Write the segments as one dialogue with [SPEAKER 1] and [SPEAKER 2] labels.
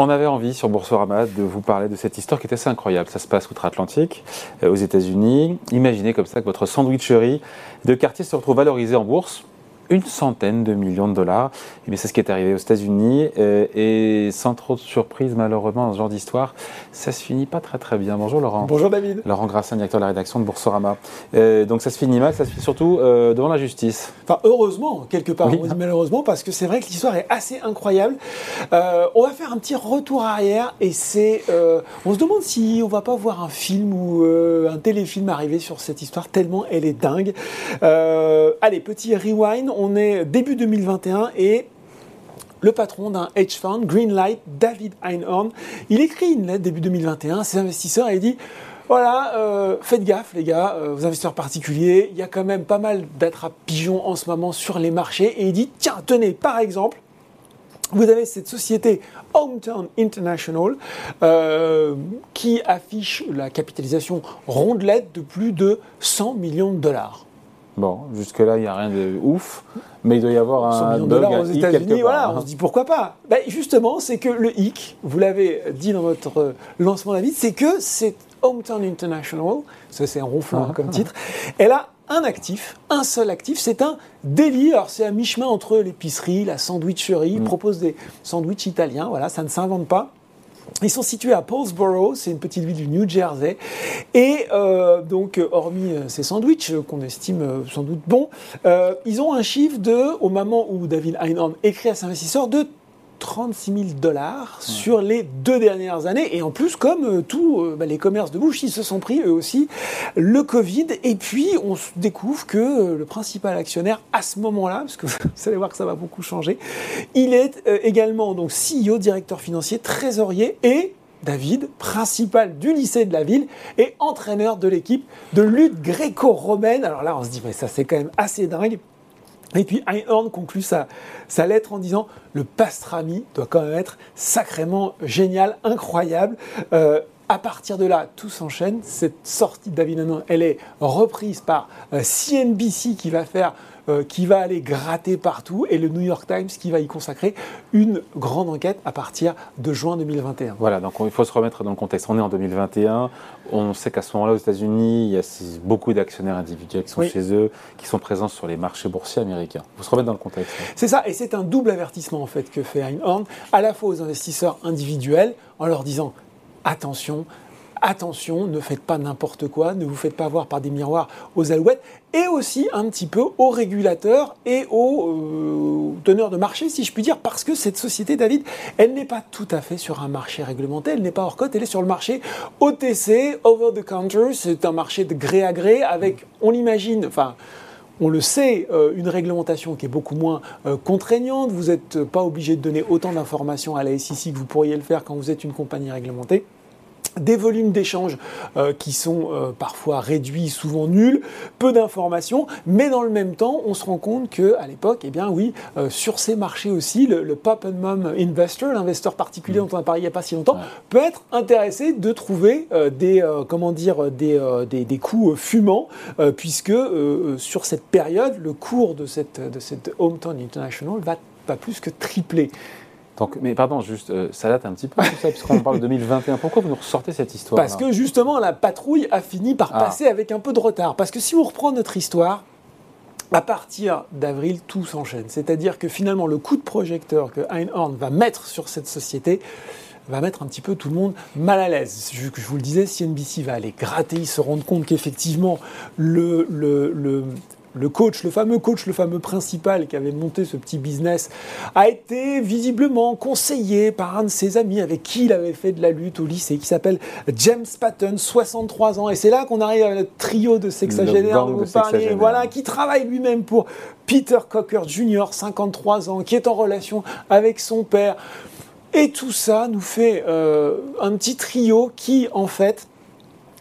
[SPEAKER 1] On avait envie sur Boursorama de vous parler de cette histoire qui est assez incroyable. Ça se passe outre-Atlantique, euh, aux États-Unis. Imaginez comme ça que votre sandwicherie de quartier se retrouve valorisée en bourse une centaine de millions de dollars. Et c'est ce qui est arrivé aux États-Unis. Euh, et sans trop de surprise, malheureusement, dans ce genre d'histoire, ça se finit pas très très bien. Bonjour Laurent.
[SPEAKER 2] Bonjour David.
[SPEAKER 1] Laurent Grassin, directeur de la rédaction de Boursorama. Euh, donc ça se finit mal, ça se finit surtout euh, devant la justice.
[SPEAKER 2] Enfin, heureusement, quelque part. On dit malheureusement parce que c'est vrai que l'histoire est assez incroyable. on va faire un petit retour arrière et c'est. on se demande si on va pas voir un film ou un téléfilm arriver sur cette histoire tellement elle est dingue. allez, petit rewind on est début 2021 et le patron d'un hedge fund, Greenlight, David Einhorn, il écrit une lettre début 2021 à ses investisseurs et il dit voilà, euh, faites gaffe les gars, euh, investisseurs particuliers, il y a quand même pas mal d'attrapes pigeons en ce moment sur les marchés et il dit tiens, tenez, par exemple, vous avez cette société Hometown International euh, qui affiche la capitalisation rondelette de plus de 100 millions de dollars.
[SPEAKER 1] Bon, jusque-là, il n'y a rien de ouf, mais il doit y avoir un
[SPEAKER 2] dollar aux États-Unis. Voilà, on se dit pourquoi pas. Ben, justement, c'est que le hic, vous l'avez dit dans votre lancement David, c'est que c'est Hometown International, ça c'est un ronflant hein, comme titre, elle a un actif, un seul actif, c'est un délit. Alors c'est à mi-chemin entre l'épicerie, la sandwicherie, il mm. propose des sandwichs italiens, voilà, ça ne s'invente pas. Ils sont situés à Paulsboro, c'est une petite ville du New Jersey. Et euh, donc, hormis euh, ces sandwichs euh, qu'on estime sans doute bons, ils ont un chiffre de, au moment où David Einhorn écrit à ses investisseurs, de 36 000 dollars sur les deux dernières années. Et en plus, comme euh, tous euh, bah, les commerces de bouche, ils se sont pris eux aussi le Covid. Et puis, on découvre que euh, le principal actionnaire à ce moment-là, parce que vous allez voir que ça va beaucoup changer, il est également donc CEO, directeur financier, trésorier et David, principal du lycée de la ville et entraîneur de l'équipe de lutte gréco-romaine. Alors là, on se dit, mais ça c'est quand même assez dingue. Et puis Einhorn conclut sa, lettre en disant le pastrami doit quand même être sacrément génial, incroyable. Euh, à partir de là, tout s'enchaîne. Cette sortie de David elle est reprise par CNBC euh, qui va faire euh, qui va aller gratter partout et le New York Times qui va y consacrer une grande enquête à partir de juin 2021.
[SPEAKER 1] Voilà, donc il faut se remettre dans le contexte. On est en 2021, on sait qu'à ce moment-là aux États-Unis, il y a beaucoup d'actionnaires individuels qui sont chez eux, qui sont présents sur les marchés boursiers américains. Il faut se remettre dans le contexte.
[SPEAKER 2] C'est ça, et c'est un double avertissement en fait que fait Einhorn, à la fois aux investisseurs individuels en leur disant attention, attention, ne faites pas n'importe quoi, ne vous faites pas voir par des miroirs aux alouettes, et aussi un petit peu aux régulateurs et aux euh, teneurs de marché, si je puis dire, parce que cette société, David, elle n'est pas tout à fait sur un marché réglementé, elle n'est pas hors cote, elle est sur le marché OTC, over the counter, c'est un marché de gré à gré, avec, on l'imagine, enfin, on le sait, euh, une réglementation qui est beaucoup moins euh, contraignante. Vous n'êtes pas obligé de donner autant d'informations à la SEC que vous pourriez le faire quand vous êtes une compagnie réglementée des volumes d'échanges euh, qui sont euh, parfois réduits, souvent nuls, peu d'informations, mais dans le même temps, on se rend compte que à l'époque, eh bien oui, euh, sur ces marchés aussi, le, pop and mom investor, l'investeur particulier mm. dont on a parlé il n'y a pas si longtemps, peut être intéressé de trouver des comment dire des, des, des coûts fumants, puisque sur cette période, le cours de cette de cette Hometown International va pas plus que tripler
[SPEAKER 1] mais pardon, juste, euh, ça date un petit peu tout ça, puisqu'on parle de 2021. Pourquoi vous nous ressortez cette histoire
[SPEAKER 2] Parce que justement, la patrouille a fini par ah. passer avec un peu de retard. Parce que si on reprend notre histoire, à partir d'avril, tout s'enchaîne. C'est-à-dire que finalement, le coup de projecteur que Einhorn va mettre sur cette société va mettre un petit peu tout le monde mal à l'aise. Je, je vous le disais, si NBC va aller gratter, ils se rendent compte qu'effectivement, le, le, le, le coach, le fameux coach, le fameux principal qui avait monté ce petit business, a été visiblement conseillé par un de ses amis avec qui il avait fait de la lutte au lycée, qui s'appelle James Patton, 63 ans. Et c'est là qu'on arrive à notre trio de sexagénaires dont vous parlez, voilà, qui travaille lui-même pour Peter Cocker Jr., 53 ans, qui est en relation avec son père. Et tout ça nous fait euh, un petit trio qui, en fait,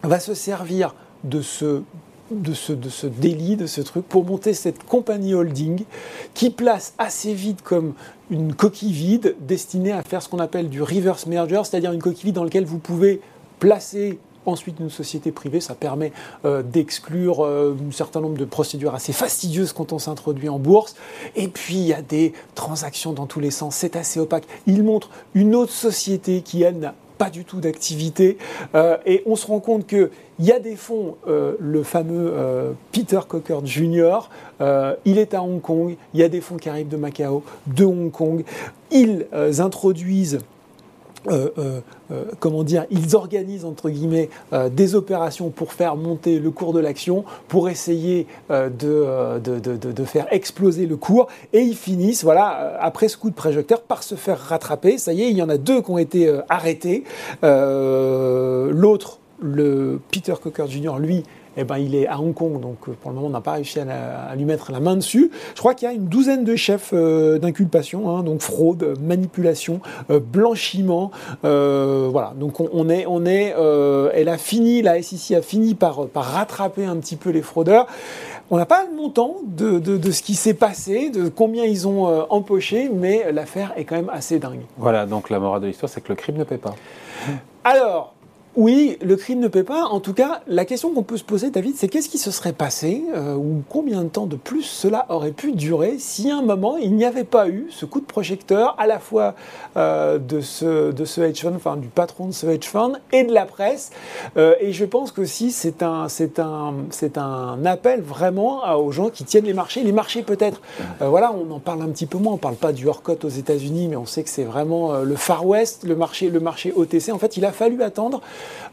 [SPEAKER 2] va se servir de ce de ce, de ce délit, de ce truc, pour monter cette compagnie holding qui place assez vite comme une coquille vide destinée à faire ce qu'on appelle du reverse merger, c'est-à-dire une coquille vide dans laquelle vous pouvez placer ensuite une société privée, ça permet d'exclure un certain nombre de procédures assez fastidieuses quand on s'introduit en bourse. Et puis il y a des transactions dans tous les sens, c'est assez opaque. Il montre une autre société qui, elle, n'a pas du tout d'activité. Euh, et on se rend compte qu'il y a des fonds, euh, le fameux euh, Peter Cocker Jr., il est à Hong Kong, il y a des fonds qui arrivent de Macao, de Hong Kong. Ils introduisent euh, euh, euh, comment dire, ils organisent entre guillemets des opérations pour faire monter le cours de l'action, pour essayer de, de, faire exploser le cours, et ils finissent, voilà, après ce coup de projecteur, par se faire rattraper. Ça y est, il y en a deux qui ont été arrêtés. L'autre, le Peter Cocker Jr., lui, eh ben, il est à Hong Kong, donc euh, pour le moment on n'a pas réussi à, lui mettre la main dessus. Je crois qu'il y a une douzaine de chefs euh, d'inculpation, hein, donc fraude, manipulation, euh, blanchiment, voilà. Donc on, est, on est, elle a fini, la SEC a fini par, par rattraper un petit peu les fraudeurs. On n'a pas le montant de, de, ce qui s'est passé, de combien ils ont empoché, mais l'affaire est quand même assez dingue.
[SPEAKER 1] Voilà, donc la morale de l'histoire, c'est que le crime ne paie pas.
[SPEAKER 2] Alors, oui, le crime ne paie pas. En tout cas, la question qu'on peut se poser, David, c'est qu'est-ce qui se serait passé euh, ou combien de temps de plus cela aurait pu durer si à un moment il n'y avait pas eu ce coup de projecteur à la fois euh, de, ce, de ce hedge fund, enfin du patron de ce hedge fund et de la presse. Euh, et je pense que si c'est un, c'est un, un appel vraiment aux gens qui tiennent les marchés. Les marchés peut-être, voilà, on en parle un petit peu moins. On parle pas du hors-cote aux États-Unis, mais on sait que c'est vraiment le Far West, le marché, le marché OTC. En fait, il a fallu attendre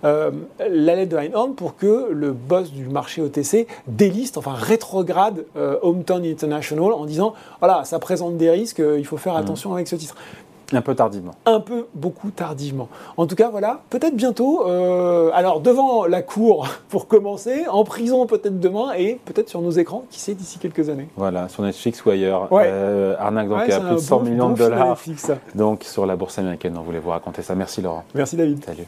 [SPEAKER 2] euh, la lettre de Einhorn pour que le boss du marché OTC déliste, enfin rétrograde euh, Hometown International en disant voilà, ça présente des risques, euh, il faut faire mmh. attention avec ce titre.
[SPEAKER 1] Un peu tardivement.
[SPEAKER 2] Un peu, beaucoup tardivement. En tout cas, voilà, peut-être bientôt. alors, devant la cour pour commencer, en prison peut-être demain, et peut-être sur nos écrans, qui sait, d'ici quelques années.
[SPEAKER 1] Voilà, sur Netflix ou ailleurs. Arnaque, donc, à plus de 100 millions de dollars. donc, sur la bourse américaine, on voulait vous raconter ça. Merci, Laurent.
[SPEAKER 2] Merci, David.
[SPEAKER 1] Salut.